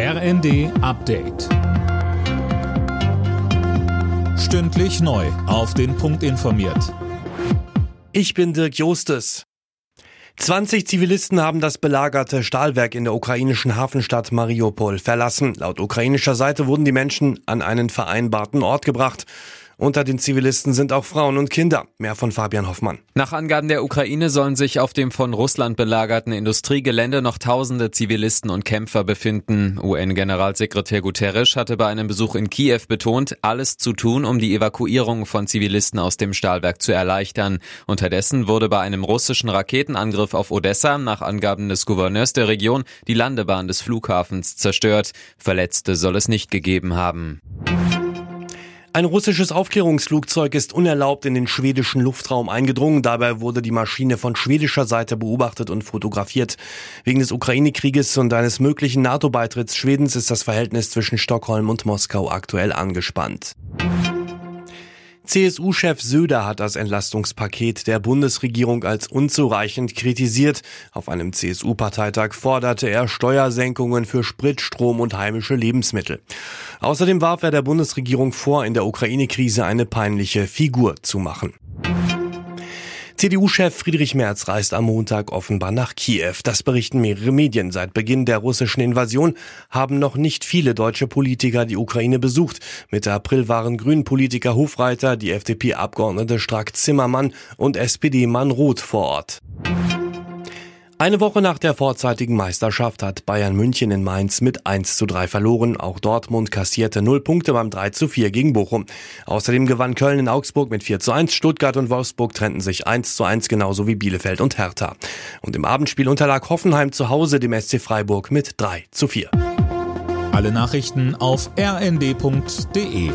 RND Update. Stündlich neu. Auf den Punkt informiert. Ich bin Dirk Jostes. 20 Zivilisten haben das belagerte Stahlwerk in der ukrainischen Hafenstadt Mariupol verlassen. Laut ukrainischer Seite wurden die Menschen an einen vereinbarten Ort gebracht. Unter den Zivilisten sind auch Frauen und Kinder. Mehr von Fabian Hoffmann. Nach Angaben der Ukraine sollen sich auf dem von Russland belagerten Industriegelände noch tausende Zivilisten und Kämpfer befinden. UN-Generalsekretär Guterres hatte bei einem Besuch in Kiew betont, alles zu tun, um die Evakuierung von Zivilisten aus dem Stahlwerk zu erleichtern. Unterdessen wurde bei einem russischen Raketenangriff auf Odessa nach Angaben des Gouverneurs der Region die Landebahn des Flughafens zerstört. Verletzte soll es nicht gegeben haben. Ein russisches Aufklärungsflugzeug ist unerlaubt in den schwedischen Luftraum eingedrungen. Dabei wurde die Maschine von schwedischer Seite beobachtet und fotografiert. Wegen des Ukraine-Krieges und eines möglichen NATO-Beitritts Schwedens ist das Verhältnis zwischen Stockholm und Moskau aktuell angespannt. CSU-Chef Söder hat das Entlastungspaket der Bundesregierung als unzureichend kritisiert. Auf einem CSU-Parteitag forderte er Steuersenkungen für Sprit, Strom und heimische Lebensmittel. Außerdem warf er der Bundesregierung vor, in der Ukraine-Krise eine peinliche Figur zu machen. CDU-Chef Friedrich Merz reist am Montag offenbar nach Kiew. Das berichten mehrere Medien. Seit Beginn der russischen Invasion haben noch nicht viele deutsche Politiker die Ukraine besucht. Mitte April waren Grünen-Politiker Hofreiter, die FDP-Abgeordnete Strack-Zimmermann und SPD-Mann Roth vor Ort. Eine Woche nach der vorzeitigen Meisterschaft hat Bayern München in Mainz mit 1 zu 3 verloren. Auch Dortmund kassierte 0 Punkte beim 3 zu 4 gegen Bochum. Außerdem gewann Köln in Augsburg mit 4 zu 1. Stuttgart und Wolfsburg trennten sich 1 zu 1 genauso wie Bielefeld und Hertha. Und im Abendspiel unterlag Hoffenheim zu Hause dem SC Freiburg mit 3 zu 4. Alle Nachrichten auf rnd.de